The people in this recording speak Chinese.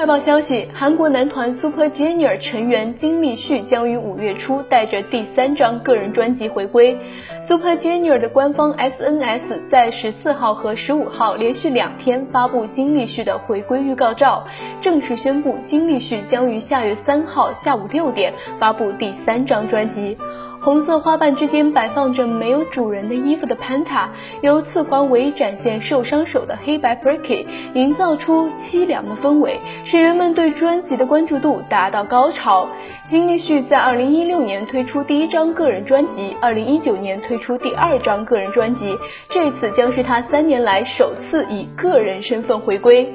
快报消息：韩国男团 Super Junior 成员金立旭将于五月初带着第三张个人专辑回归。Super Junior 的官方 SNS 在十四号和十五号连续两天发布金立旭的回归预告照，正式宣布金立旭将于下月三号下午六点发布第三张专辑。红色花瓣之间摆放着没有主人的衣服的 Panta，由次环围展现受伤手的黑白 fricky 营造出凄凉的氛围，使人们对专辑的关注度达到高潮。金立旭在2016年推出第一张个人专辑，2019年推出第二张个人专辑，这次将是他三年来首次以个人身份回归。